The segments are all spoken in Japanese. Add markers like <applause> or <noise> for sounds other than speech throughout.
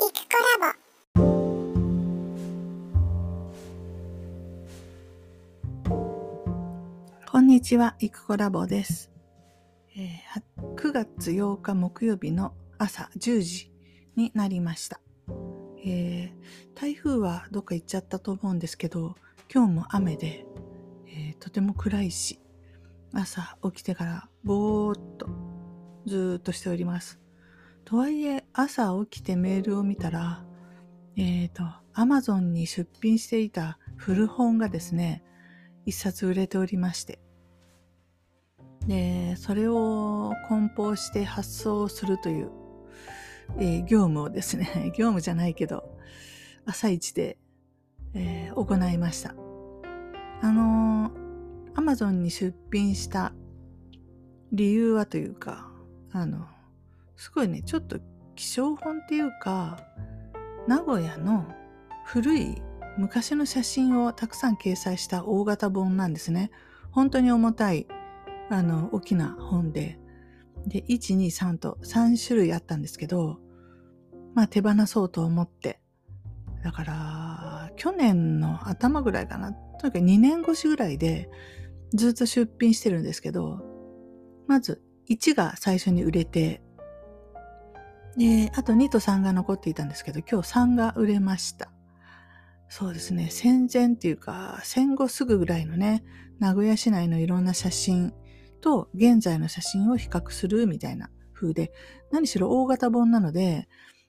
イクコラボ。こんにちは、イクコラボです、えー、9月8日木曜日の朝10時になりました、えー、台風はどっか行っちゃったと思うんですけど、今日も雨で、えー、とても暗いし、朝起きてからぼーっとずーっとしております。とはいえ、朝起きてメールを見たら、えっ、ー、と、アマゾンに出品していた古本がですね、一冊売れておりまして。で、それを梱包して発送するという、えー、業務をですね、<laughs> 業務じゃないけど、朝一で、えー、行いました。あのアマゾンに出品した理由はというか、あの、すごいね、ちょっと気象本っていうか、名古屋の古い昔の写真をたくさん掲載した大型本なんですね。本当に重たい、あの、大きな本で。で、1、2、3と3種類あったんですけど、まあ手放そうと思って。だから、去年の頭ぐらいかな。とにかく2年越しぐらいでずっと出品してるんですけど、まず1が最初に売れて、で、あと2と3が残っていたんですけど、今日3が売れました。そうですね、戦前っていうか、戦後すぐぐらいのね、名古屋市内のいろんな写真と現在の写真を比較するみたいな風で、何しろ大型本なので、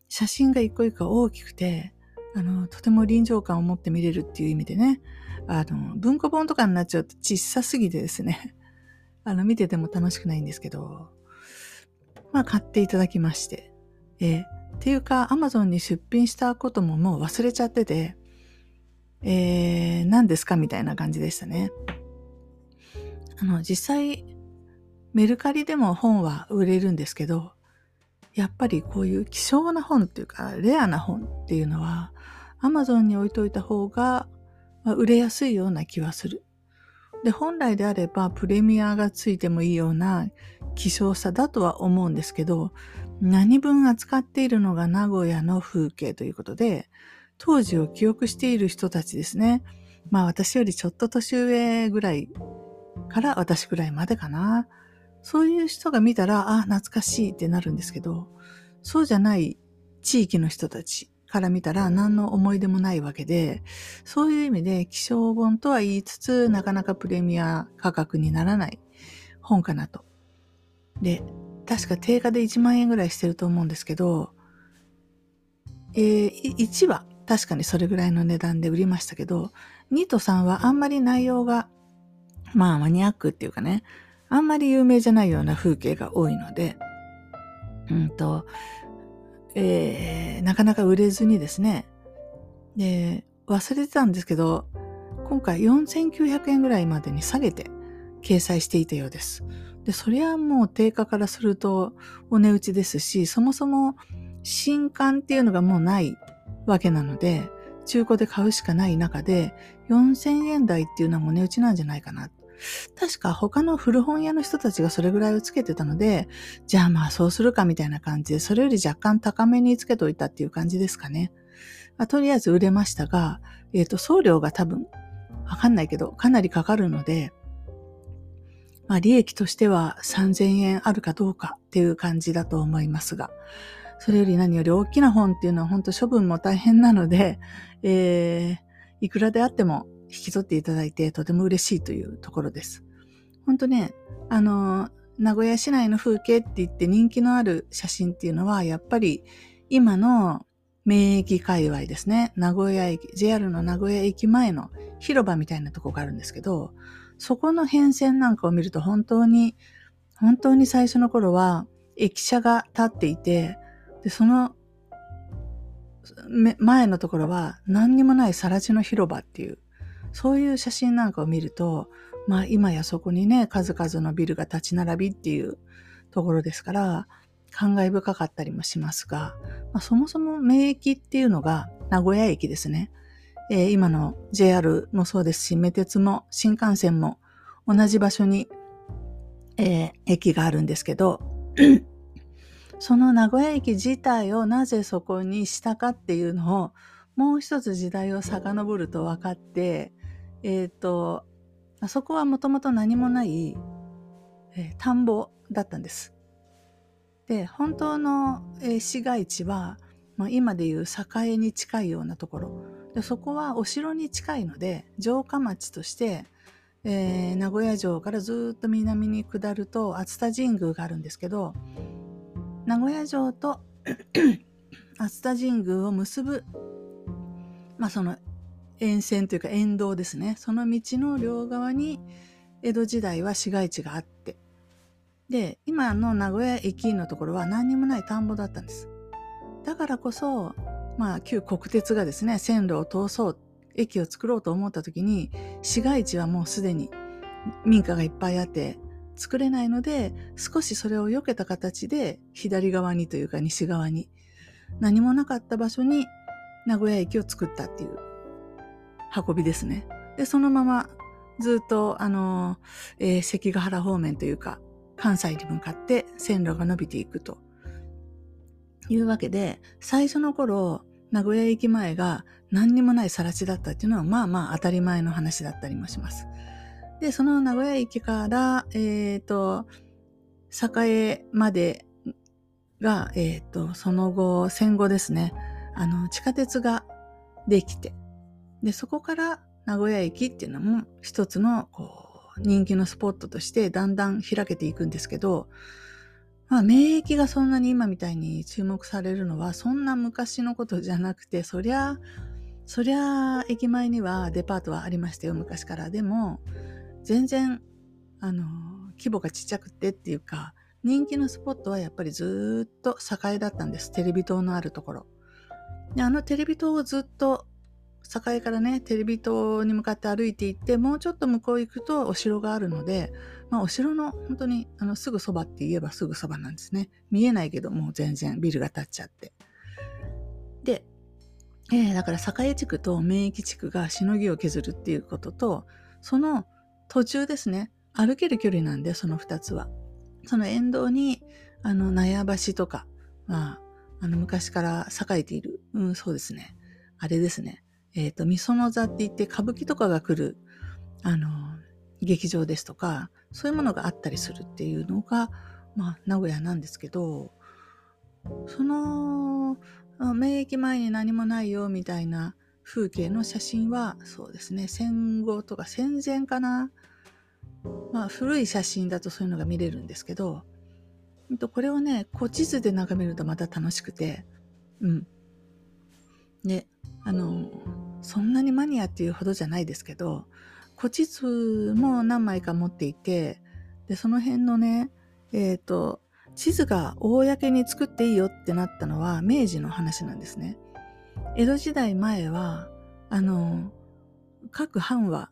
写真が一個一個大きくて、あの、とても臨場感を持って見れるっていう意味でね、あの、文庫本とかになっちゃうと小さすぎてですね、<laughs> あの、見てても楽しくないんですけど、まあ、買っていただきまして、えー、っていうか、アマゾンに出品したことももう忘れちゃってて、えー、何ですかみたいな感じでしたね。あの、実際、メルカリでも本は売れるんですけど、やっぱりこういう希少な本っていうか、レアな本っていうのは、アマゾンに置いといた方が、まあ、売れやすいような気はする。で、本来であればプレミアがついてもいいような希少さだとは思うんですけど、何分扱っているのが名古屋の風景ということで、当時を記憶している人たちですね。まあ私よりちょっと年上ぐらいから私ぐらいまでかな。そういう人が見たら、あ、懐かしいってなるんですけど、そうじゃない地域の人たちから見たら何の思い出もないわけで、そういう意味で希少本とは言いつつ、なかなかプレミア価格にならない本かなと。で、確か定価で1万円ぐらいしてると思うんですけど、えー、1は確かにそれぐらいの値段で売りましたけど、2と3はあんまり内容が、まあマニアックっていうかね、あんまり有名じゃないような風景が多いので、うんと、えー、なかなか売れずにですね、で、忘れてたんですけど、今回4900円ぐらいまでに下げて掲載していたようです。で、そりゃもう定価からするとお値打ちですし、そもそも新刊っていうのがもうないわけなので、中古で買うしかない中で、4000円台っていうのはもう値打ちなんじゃないかな。確か他の古本屋の人たちがそれぐらいをつけてたので、じゃあまあそうするかみたいな感じで、それより若干高めにつけといたっていう感じですかね。まあ、とりあえず売れましたが、えっ、ー、と、送料が多分、わかんないけど、かなりかかるので、まあ、利益としては3000円あるかどうかっていう感じだと思いますが、それより何より大きな本っていうのは本当処分も大変なので、えー、いくらであっても引き取っていただいてとても嬉しいというところです。本当ね、あの、名古屋市内の風景って言って人気のある写真っていうのは、やっぱり今の名駅界隈ですね。名古屋駅、JR の名古屋駅前の広場みたいなとこがあるんですけど、そこの変遷なんかを見ると本当に、本当に最初の頃は駅舎が立っていて、で、その前のところは何にもない更地の広場っていう、そういう写真なんかを見ると、まあ今やそこにね、数々のビルが立ち並びっていうところですから、感慨深かったりもしますが、まあ、そもそも名駅っていうのが名古屋駅ですね。えー、今の JR もそうですし、メ鉄も新幹線も同じ場所に、えー、駅があるんですけど、<clears throat> その名古屋駅自体をなぜそこにしたかっていうのをもう一つ時代を遡ると分かって、えっ、ー、と、あそこはもともと何もない、えー、田んぼだったんです。で、本当の、えー、市街地は、まあ、今でいう栄に近いようなところ。でそこはお城に近いので、城下町として、えー、名古屋城からずっと南に下ると熱田神宮があるんですけど、名古屋城と <clears throat> 熱田神宮を結ぶ、まあその沿線というか沿道ですね。その道の両側に江戸時代は市街地があって、で、今の名古屋駅のところは何にもない田んぼだったんです。だからこそ、まあ旧国鉄がですね、線路を通そう、駅を作ろうと思った時に、市街地はもうすでに民家がいっぱいあって、作れないので、少しそれを避けた形で、左側にというか西側に、何もなかった場所に名古屋駅を作ったっていう運びですね。で、そのままずっと、あの、えー、関ヶ原方面というか、関西に向かって線路が伸びていくというわけで、最初の頃、名古屋駅前が何にもない更地だったっていうのは、まあまあ当たり前の話だったりもします。で、その名古屋駅から、えっ、ー、と、栄までが、えっ、ー、と、その後、戦後ですね、あの、地下鉄ができて、で、そこから名古屋駅っていうのも一つの、こう、人気のスポットとしてだんだん開けていくんですけど、まあ、免疫がそんなに今みたいに注目されるのは、そんな昔のことじゃなくて、そりゃ、そりゃ、駅前にはデパートはありましたよ、昔から。でも、全然、あの、規模がちっちゃくてっていうか、人気のスポットはやっぱりずっと栄だったんです。テレビ塔のあるところ。であのテレビ塔をずっと栄からね、テレビ塔に向かって歩いていって、もうちょっと向こう行くとお城があるので、まあお城の本当にあのすぐそばって言えばすぐそばなんですね。見えないけどもう全然ビルが建っちゃって。で、えー、だから栄地区と免疫地区がしのぎを削るっていうことと、その途中ですね。歩ける距離なんで、その二つは。その沿道に、あの、納屋橋とか、まあ、あの、昔から栄えている、うん、そうですね。あれですね。えっ、ー、と、みその座って言って歌舞伎とかが来る、あの、劇場ですとか、そういうものがあったりするっていうのが、まあ、名古屋なんですけど、その、免疫前に何もないよみたいな風景の写真は、そうですね、戦後とか戦前かな。まあ、古い写真だとそういうのが見れるんですけど、これをね、古地図で眺めるとまた楽しくて、うん。で、あの、そんなにマニアっていうほどじゃないですけど、古地図も何枚か持っていて、で、その辺のね、えっ、ー、と、地図が公に作っていいよってなったのは明治の話なんですね。江戸時代前は、あの、各藩は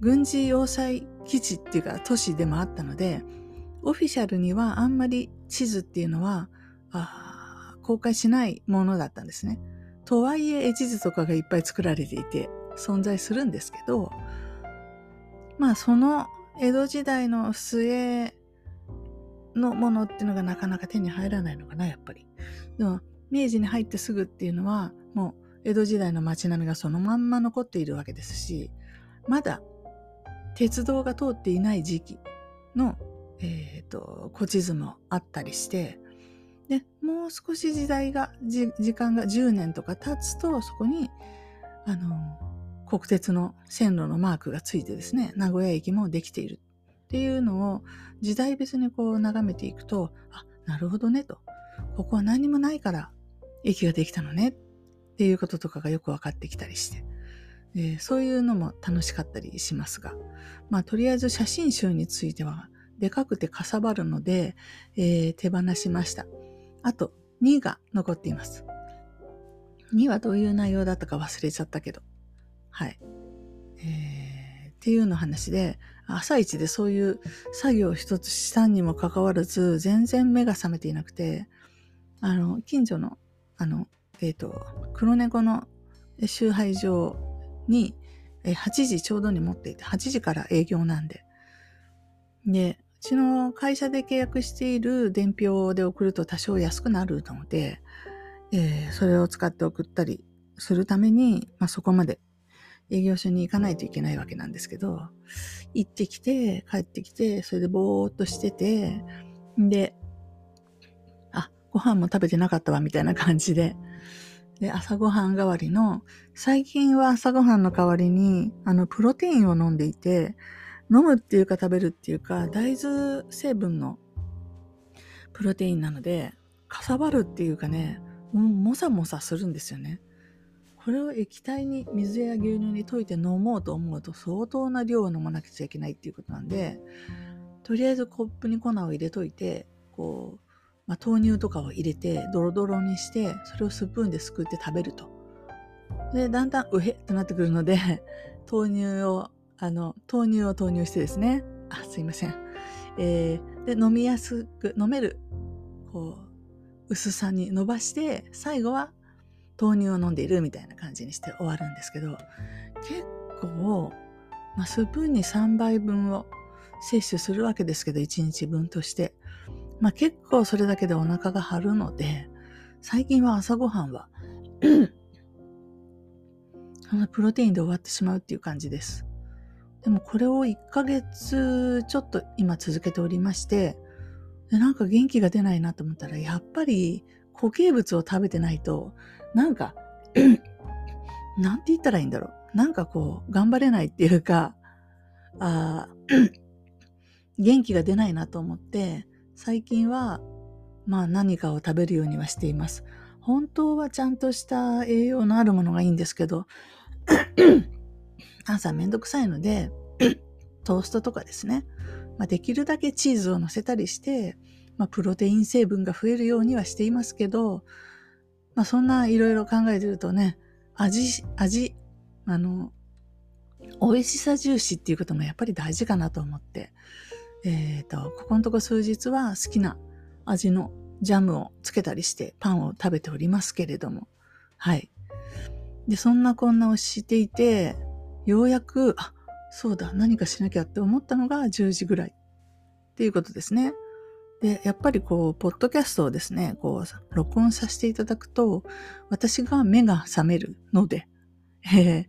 軍事要塞基地っていうか都市でもあったので、オフィシャルにはあんまり地図っていうのは公開しないものだったんですね。とはいえ絵地図とかがいっぱい作られていて存在するんですけど、まあその江戸時代の末のものっていうのがなかなか手に入らないのかな、やっぱり。でも明治に入ってすぐっていうのはもう江戸時代の街並みがそのまんま残っているわけですし、まだ鉄道が通っていない時期の、えっ、ー、と、古地図もあったりして、で、もう少し時代が、時間が10年とか経つと、そこに、あの、国鉄の線路のマークがついてですね、名古屋駅もできているっていうのを時代別にこう眺めていくと、あ、なるほどねと。ここは何もないから駅ができたのねっていうこととかがよく分かってきたりして。えー、そういうのも楽しかったりしますが、まあ、とりあえず写真集については、でかくてかさばるので、えー、手放しました。あと、2が残っています。2はどういう内容だったか忘れちゃったけど。はい。えー、っていうの話で、朝一でそういう作業を一つしたにもかかわらず、全然目が覚めていなくて、あの、近所の、あの、えっ、ー、と、黒猫の集配所に、8時ちょうどに持っていて、8時から営業なんで。で、うちの会社で契約している伝票で送ると多少安くなるので、えー、それを使って送ったりするために、まあ、そこまで営業所に行かないといけないわけなんですけど、行ってきて、帰ってきて、それでぼーっとしてて、で、あ、ご飯も食べてなかったわ、みたいな感じで、で、朝ごはん代わりの、最近は朝ごはんの代わりに、あの、プロテインを飲んでいて、飲むっていうか食べるっていうか、大豆成分のプロテインなので、かさばるっていうかね、ももさもさするんですよね。これを液体に水や牛乳に溶いて飲もうと思うと相当な量を飲まなくちゃいけないっていうことなんで、とりあえずコップに粉を入れといて、こう、まあ、豆乳とかを入れてドロドロにしてそれをスプーンですくって食べると。でだんだんうへってなってくるので豆乳をあの豆乳を投入してですね。あすいません、えー、で飲みやすく飲めるこう薄さに伸ばして最後は豆乳を飲んでいるみたいな感じにして終わるんですけど結構、まあ、スプーンに3杯分を摂取するわけですけど1日分として。まあ結構それだけでお腹が張るので、最近は朝ごはんは <clears throat> そのプロテインで終わってしまうっていう感じです。でもこれを1ヶ月ちょっと今続けておりまして、でなんか元気が出ないなと思ったら、やっぱり固形物を食べてないと、なんか <clears throat> なんて言ったらいいんだろう。なんかこう、頑張れないっていうか、あ <clears throat> 元気が出ないなと思って、最近は、まあ何かを食べるようにはしています。本当はちゃんとした栄養のあるものがいいんですけど、朝めんどくさいので、<coughs> トーストとかですね、まあ、できるだけチーズを乗せたりして、まあ、プロテイン成分が増えるようにはしていますけど、まあ、そんないろいろ考えてるとね、味、味、あの、美味しさ重視っていうこともやっぱり大事かなと思って、えっ、ー、と、ここのとこ数日は好きな味のジャムをつけたりしてパンを食べておりますけれども、はい。で、そんなこんなをしていて、ようやく、あ、そうだ、何かしなきゃって思ったのが10時ぐらいっていうことですね。で、やっぱりこう、ポッドキャストをですね、こう、録音させていただくと、私が目が覚めるので、えー、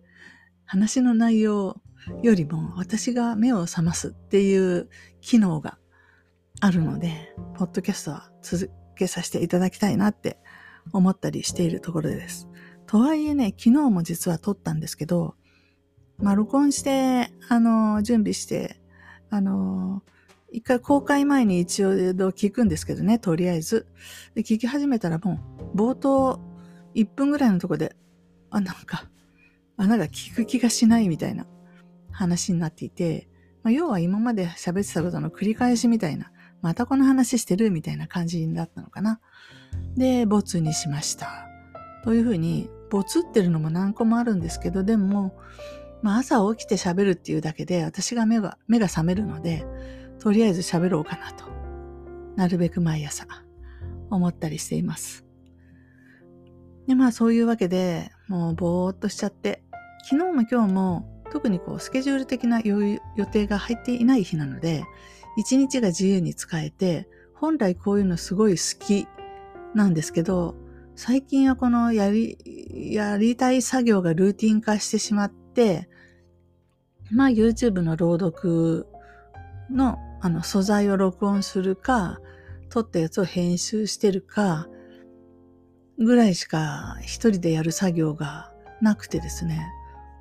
話の内容よりも私が目を覚ますっていう機能があるので、ポッドキャストは続けさせていただきたいなって思ったりしているところです。とはいえね、昨日も実は撮ったんですけど、まあ、録音して、あの、準備して、あの、一回公開前に一応聞くんですけどね、とりあえず。で、聞き始めたらもう、冒頭1分ぐらいのとこで、あ、なんか、あ、なんか聞く気がしないみたいな話になっていて、まあ、要は今まで喋ってたことの繰り返しみたいな、またこの話してるみたいな感じになったのかな。で、ボツにしました。というふうに、ボツってるのも何個もあるんですけど、でも、まあ、朝起きて喋るっていうだけで、私が目が、目が覚めるので、とりあえず喋ろうかなと。なるべく毎朝、思ったりしています。で、まあそういうわけで、もうぼーっとしちゃって、昨日も今日も特にこうスケジュール的な予定が入っていない日なので、一日が自由に使えて、本来こういうのすごい好きなんですけど、最近はこのやり、やりたい作業がルーティン化してしまって、まあ YouTube の朗読のあの素材を録音するか、撮ったやつを編集してるか、ぐらいしか一人でやる作業がなくてですね。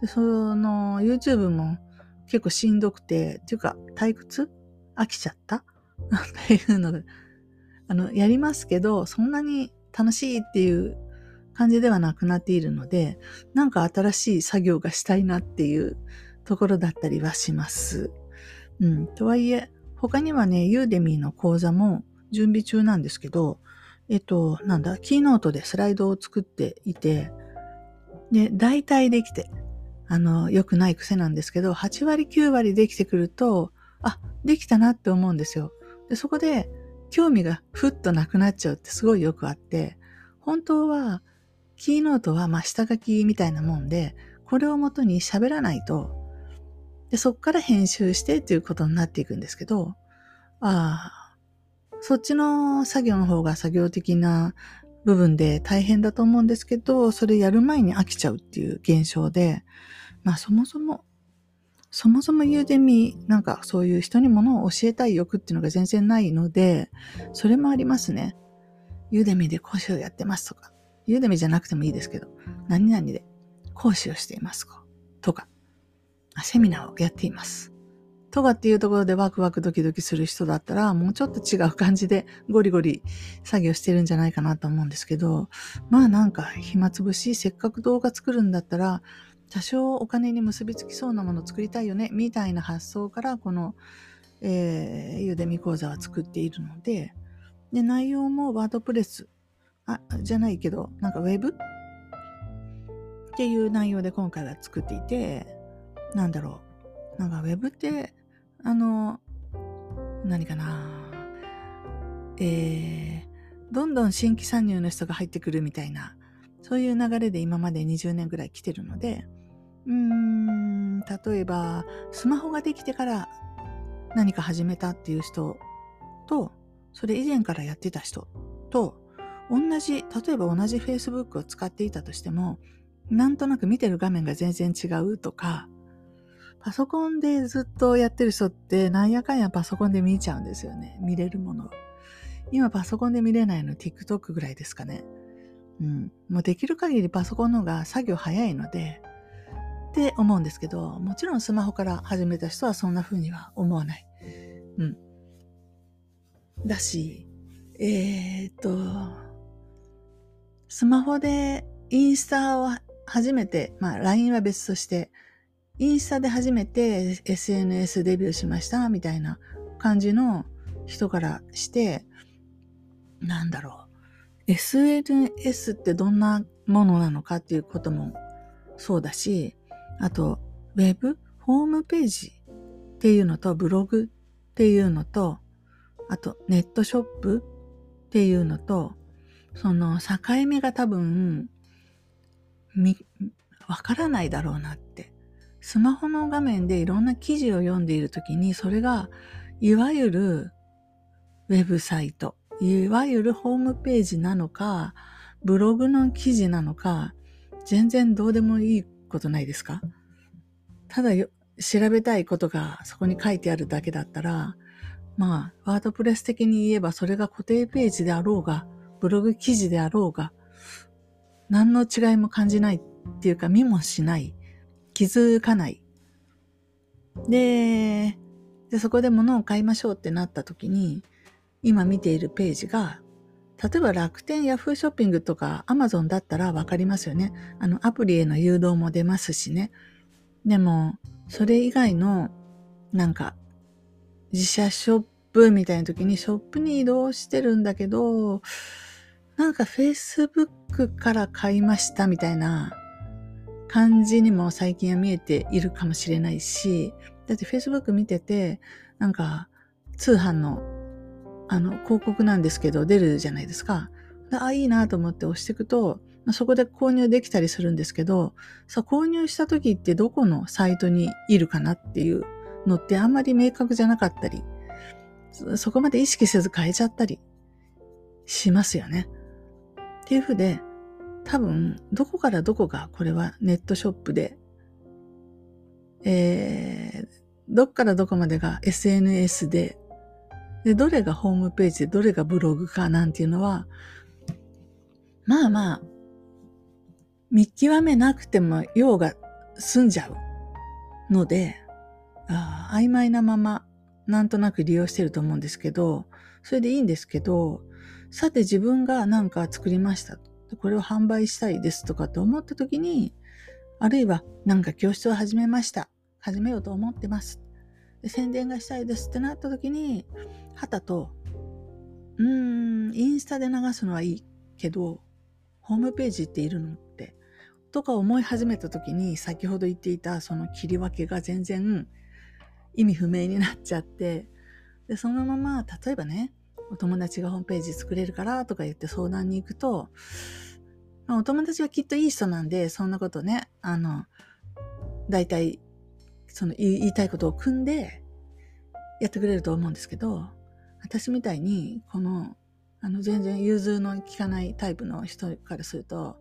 で、その YouTube も結構しんどくて、っていうか退屈？飽きちゃった？<laughs> っていうので、あの、やりますけど、そんなに楽しいっていう感じではなくなっているので、なんか新しい作業がしたいなっていうところだったりはします。うん。とはいえ、他にはね、ユーデミーの講座も準備中なんですけど、えっと、なんだ、キーノートでスライドを作っていて、で、大体できて、あの、良くない癖なんですけど、8割9割できてくると、あ、できたなって思うんですよ。で、そこで興味がふっとなくなっちゃうってすごいよくあって、本当は、キーノートはまあ下書きみたいなもんで、これをもとに喋らないと、で、そっから編集してっていうことになっていくんですけど、ああ、そっちの作業の方が作業的な部分で大変だと思うんですけど、それやる前に飽きちゃうっていう現象で、まあそもそも、そもそもユーデミ、なんかそういう人にものを教えたい欲っていうのが全然ないので、それもありますね。ユーデミで講師をやってますとか、ユーデミじゃなくてもいいですけど、何々で講師をしていますか？とか、セミナーをやっています。とかっていうところでワクワクドキドキする人だったら、もうちょっと違う感じでゴリゴリ作業してるんじゃないかなと思うんですけど、まあなんか暇つぶし、せっかく動画作るんだったら、多少お金に結びつきそうなもの作りたいよね、みたいな発想から、この、えー、ユーデミ講座は作っているので、で、内容もワードプレス、あ、じゃないけど、なんかウェブ？っていう内容で今回は作っていて、なんだろう。なんかウェブってあの、何かな。えー、どんどん新規参入の人が入ってくるみたいな、そういう流れで今まで20年ぐらい来てるので、うーん、例えば、スマホができてから何か始めたっていう人と、それ以前からやってた人と、同じ、例えば同じ Facebook を使っていたとしても、なんとなく見てる画面が全然違うとか、パソコンでずっとやってる人ってなんやかんやパソコンで見ちゃうんですよね。見れるもの。今パソコンで見れないの TikTok ぐらいですかね。うん。もうできる限りパソコンの方が作業早いので、って思うんですけど、もちろんスマホから始めた人はそんな風には思わない。うん。だし、えー、っと、スマホでインスタを初めて、まあ LINE は別としてインスタで初めて SNS デビューしましたみたいな感じの人からして、なんだろう。SNS ってどんなものなのかっていうこともそうだし、あと、ウェブ？ホームページっていうのと、ブログっていうのと、あと、ネットショップっていうのと、その境目が多分、み、わからないだろうなって。スマホの画面でいろんな記事を読んでいるときに、それが、いわゆるウェブサイト、いわゆるホームページなのか、ブログの記事なのか、全然どうでもいいことないですか？ただ調べたいことがそこに書いてあるだけだったら、まあ、ワードプレス的に言えばそれが固定ページであろうが、ブログ記事であろうが、何の違いも感じないっていうか見もしない。気づかない。で、でそこで物を買いましょうってなった時に、今見ているページが、例えば楽天、ヤフーショッピングとかアマゾンだったらわかりますよね。あの、アプリへの誘導も出ますしね。でも、それ以外の、なんか、自社ショップみたいな時にショップに移動してるんだけど、なんか Facebook から買いましたみたいな感じにも最近は見えているかもしれないし、だって Facebook 見てて、なんか通販のあの広告なんですけど出るじゃないですか。あ、いいなと思って押していくと、そこで購入できたりするんですけど、さ、購入した時ってどこのサイトにいるかなっていうのってあんまり明確じゃなかったり、そこまで意識せず変えちゃったりしますよね。っていうふうで、多分、どこからどこがこれはネットショップで、えー、どっからどこまでが SNS で、で、どれがホームページで、どれがブログかなんていうのは、まあまあ、見極めなくても用が済んじゃうので、あ曖昧なまま、なんとなく利用してると思うんですけど、それでいいんですけど、さて自分がなんか作りました。これを販売したいですとかって思った時に、あるいはなんか教室を始めました。始めようと思ってます。で宣伝がしたいですってなった時に、はたと、うーん、インスタで流すのはいいけど、ホームページっているのって、とか思い始めた時に、先ほど言っていたその切り分けが全然意味不明になっちゃって、で、そのまま、例えばね、お友達がホームページ作れるからとか言って相談に行くと、お友達はきっといい人なんで、そんなことね、あの、大体、その言いたいことを組んでやってくれると思うんですけど、私みたいに、この、あの、全然融通の利かないタイプの人からすると、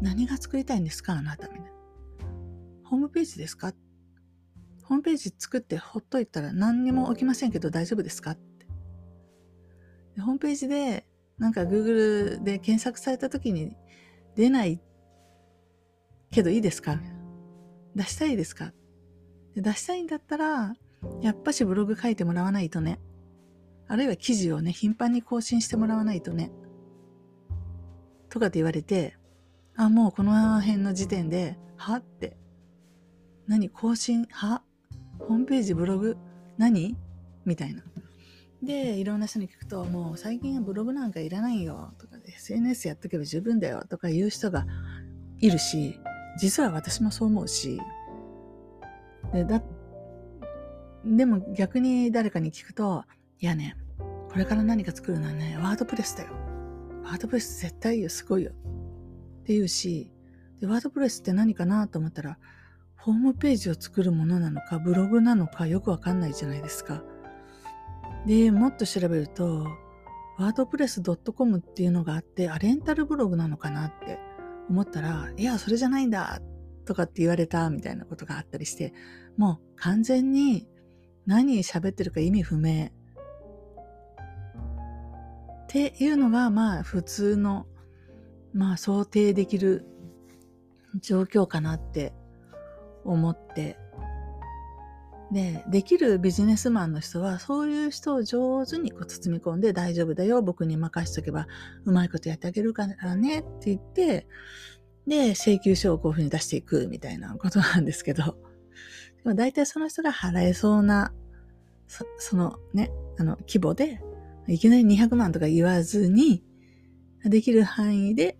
何が作りたいんですかあなたみたいな。ホームページですかホームページ作ってほっといたら何にも起きませんけど大丈夫ですか？ってで。ホームページで、なんか Google で検索された時に出ないけどいいですか？出したいですか？で出したいんだったら、やっぱしブログ書いてもらわないとね。あるいは記事をね、頻繁に更新してもらわないとね。とかって言われて、あ、もうこの辺の時点で、は？って。何？更新？は？ホームページ、ブログ何？みたいな。で、いろんな人に聞くと、もう最近はブログなんかいらないよとか、SNS やっとけば十分だよとか言う人がいるし、実は私もそう思うし、でだでも逆に誰かに聞くと、いやね、これから何か作るのはね、ワードプレスだよ。ワードプレス絶対いいよ、すごいよ。って言うし、で、ワードプレスって何かなと思ったら、ホームページを作るものなのか、ブログなのかよくわかんないじゃないですか。で、もっと調べると、ワードプレス .com っていうのがあって、あ、レンタルブログなのかなって思ったら、いや、それじゃないんだとかって言われたみたいなことがあったりして、もう完全に何喋ってるか意味不明。っていうのが、まあ普通の、まあ想定できる状況かなって思って。で、できるビジネスマンの人は、そういう人を上手にこう包み込んで大丈夫だよ、僕に任しとけばうまいことやってあげるからねって言って、で、請求書をこういうふうに出していくみたいなことなんですけど、大体その人が払えそうな、そそのね、あの、規模で、いきなり200万とか言わずに、できる範囲で、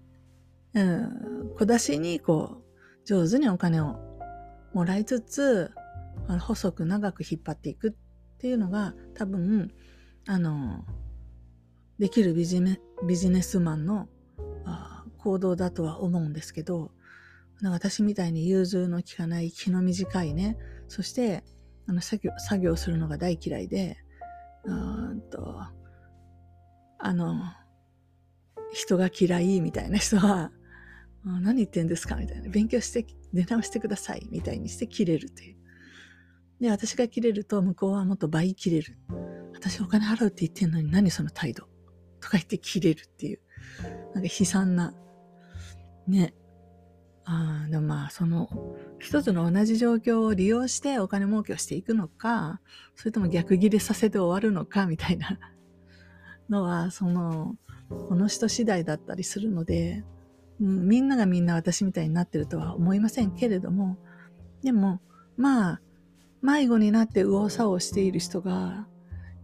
うん、小出しに、こう、上手にお金をもらいつつ、細く長く引っ張っていくっていうのが、多分、あの、できるビジネビジネスマンの行動だとは思うんですけど、私みたいに融通の利かない気の短いね、そしてあの作業作業するのが大嫌いで、うんと、あの、人が嫌いみたいな人は、何言ってんですか？みたいな。勉強して、出直してくださいみたいにして切れるという。で、私が切れると向こうはもっと倍切れる。私お金払うって言ってんのに何その態度？とか言って切れるっていう。なんか悲惨な、ね、あでもまあ、その、一つの同じ状況を利用してお金儲けをしていくのか、それとも逆ギレさせて終わるのか、みたいなのは、その、この人次第だったりするので、うん、みんながみんな私みたいになってるとは思いませんけれども、でも、まあ、迷子になって右往左往している人が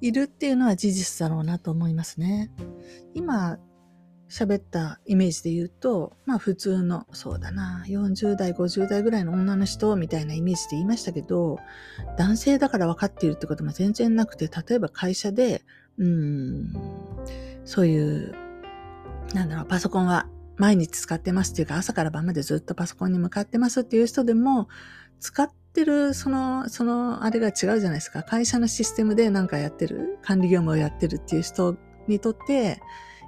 いるっていうのは事実だろうなと思いますね。今、喋ったイメージで言うと、まあ普通の、そうだな、40代、50代ぐらいの女の人みたいなイメージで言いましたけど、男性だから分かっているってことも全然なくて、例えば会社で、うん、そういう、なんだろう、パソコンは毎日使ってますっていうか、朝から晩までずっとパソコンに向かってますっていう人でも、使ってる、その、その、あれが違うじゃないですか。会社のシステムで何かやってる、管理業務をやってるっていう人にとって、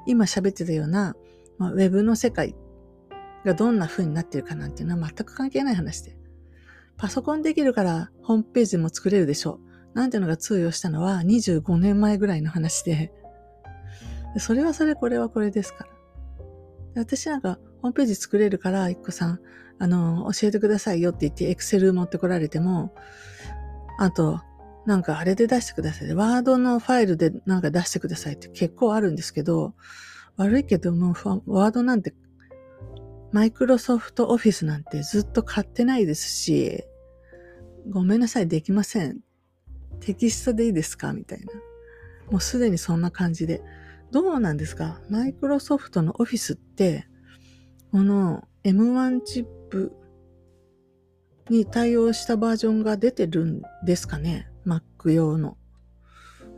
今喋ってたような、まあ、ウェブの世界がどんな風になってるかなんていうのは全く関係ない話で。パソコンできるからホームページも作れるでしょう。なんていうのが通用したのは25年前ぐらいの話で、それはそれ、これはこれですから。私なんかホームページ作れるから、一個さん、あの、教えてくださいよって言って、エクセル持ってこられても、あと、なんかあれで出してください。ワードのファイルでなんか出してくださいって結構あるんですけど、悪いけども、ワードなんて、マイクロソフトオフィスなんてずっと買ってないですし、ごめんなさい、できません。テキストでいいですか？みたいな。もうすでにそんな感じで。どうなんですか？マイクロソフトのオフィスって、この M1 チップに対応したバージョンが出てるんですかね？Mac 用の。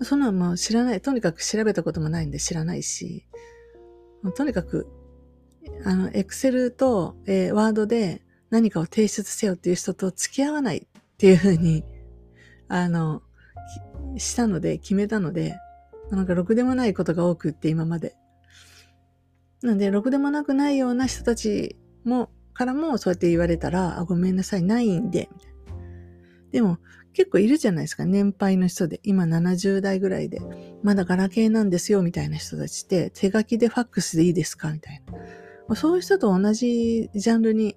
そんなのも知らない。とにかく調べたこともないんで知らないし、とにかく、あの、Excel と、えー、Word で何かを提出せよっていう人と付き合わないっていうふうに、あの、したので、決めたので、なんかろくでもないことが多くって今まで。なんで、ろくでもなくないような人たちも、からもそうやって言われたら、あ、ごめんなさい、ないんで、みたいな。でも、結構いるじゃないですか。年配の人で。今70代ぐらいで。まだガラケーなんですよ、みたいな人たちって、手書きでファックスでいいですかみたいな。そういう人と同じジャンルに、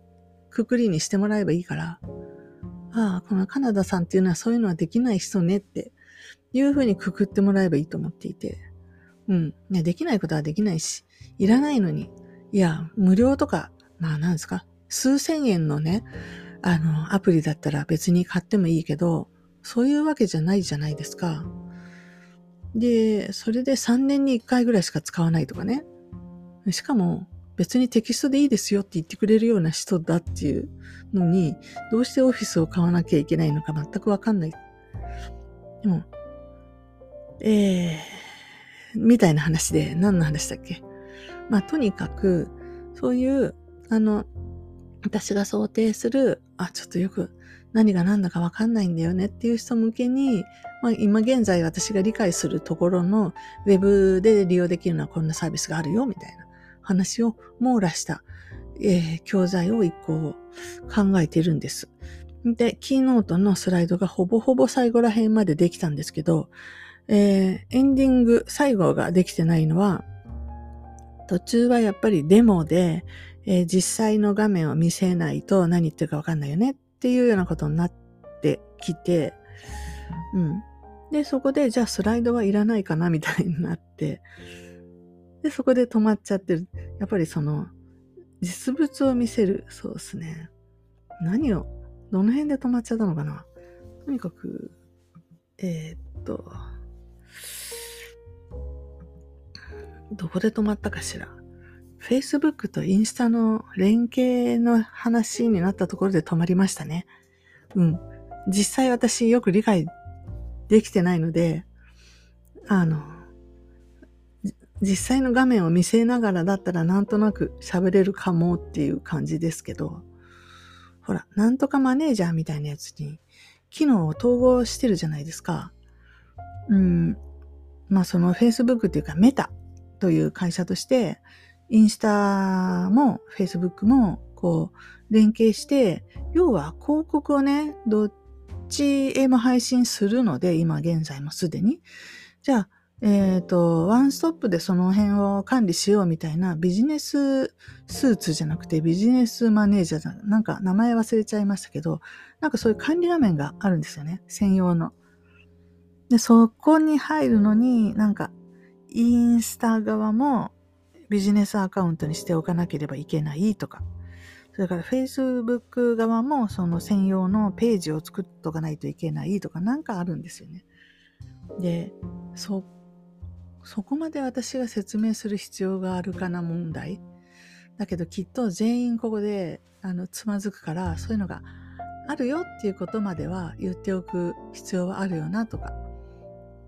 くくりにしてもらえばいいから、ああ、このカナダさんっていうのはそういうのはできない人ねっていうふうにくくってもらえばいいと思っていて。うん。ね、できないことはできないし、いらないのに。いや、無料とか、まあなんですか？数千円のね、あの、アプリだったら別に買ってもいいけど、そういうわけじゃないじゃないですか。で、それで3年に1回ぐらいしか使わないとかね。しかも、別にテキストでいいですよって言ってくれるような人だっていうのに、どうしてオフィスを買わなきゃいけないのか全くわかんない。でも、えー、みたいな話で、何の話だっけ？まあ、とにかく、そういう、あの、私が想定する、あ、ちょっとよく何が何だかわかんないんだよねっていう人向けに、まあ、今現在私が理解するところのウェブで利用できるのはこんなサービスがあるよみたいな話を網羅した、えー、教材を一個考えているんです。で、キーノートのスライドがほぼほぼ最後ら辺までできたんですけど、えー、エンディング、最後ができてないのは、途中はやっぱりデモで、えー、実際の画面を見せないと何言ってるかわかんないよねっていうようなことになってきて、うん。で、そこで、じゃあスライドはいらないかなみたいになって、で、そこで止まっちゃってる。やっぱりその、実物を見せる。そうですね。何を、どの辺で止まっちゃったのかなとにかく、えー、っと、どこで止まったかしら。Facebook とインスタの連携の話になったところで止まりましたね。うん。実際私よく理解できてないので、あの、実際の画面を見せながらだったらなんとなく喋れるかもっていう感じですけど、ほら、なんとかマネージャーみたいなやつに機能を統合してるじゃないですか。うん。まあその Facebook っていうかメタという会社として、インスタも Facebook もこう連携して、要は広告をね、どっちへも配信するので、今現在もすでに。じゃあ、えっ、と、ワンストップでその辺を管理しようみたいなビジネススーツじゃなくてビジネスマネージャーなんか名前忘れちゃいましたけど、なんかそういう管理画面があるんですよね。専用の。で、そこに入るのになんかインスタ側もビジネスアカウントにしておかなければいけないとか、それから Facebook 側もその専用のページを作っとかないといけないとかなんかあるんですよね。で、そ、そこまで私が説明する必要があるかな問題。だけどきっと全員ここであのつまずくからそういうのがあるよっていうことまでは言っておく必要はあるよなとか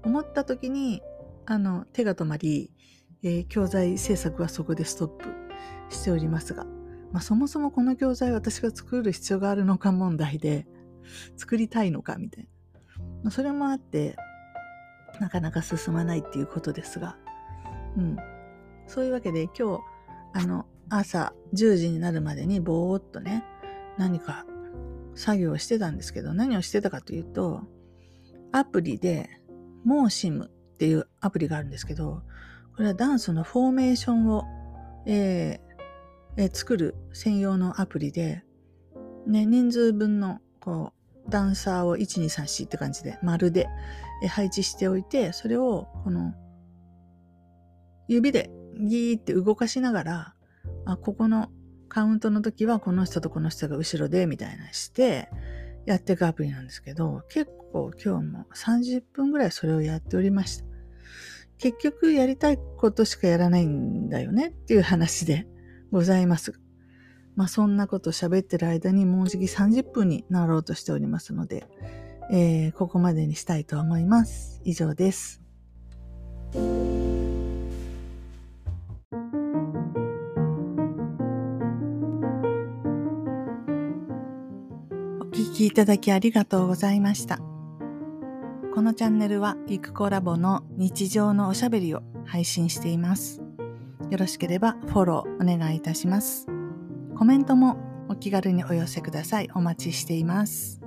思った時にあの、手が止まり、えー、教材制作はそこでストップしておりますが、まあ、そもそもこの教材私が作る必要があるのか問題で、作りたいのかみたいな。まあ、それもあって、なかなか進まないっていうことですが、うん。そういうわけで今日、あの、朝10時になるまでにぼーっとね、何か作業をしてたんですけど、何をしてたかというと、アプリで、モーシムっていうアプリがあるんですけど、これはダンスのフォーメーションを、えーえー、作る専用のアプリで、ね、人数分のこうダンサーを1、2、3、4って感じで丸で配置しておいて、それをこの指でギーって動かしながら、あ、ここのカウントの時はこの人とこの人が後ろでみたいなしてやっていくアプリなんですけど、結構今日も30分ぐらいそれをやっておりました。結局やりたいことしかやらないんだよねっていう話でございます。まあそんなこと喋ってる間にもうじき30分になろうとしておりますので、えー、ここまでにしたいと思います。以上です。お聞きいただきありがとうございました。このチャンネルはゆくコラボの日常のおしゃべりを配信しています。よろしければフォローお願いいたします。コメントもお気軽にお寄せください。お待ちしています。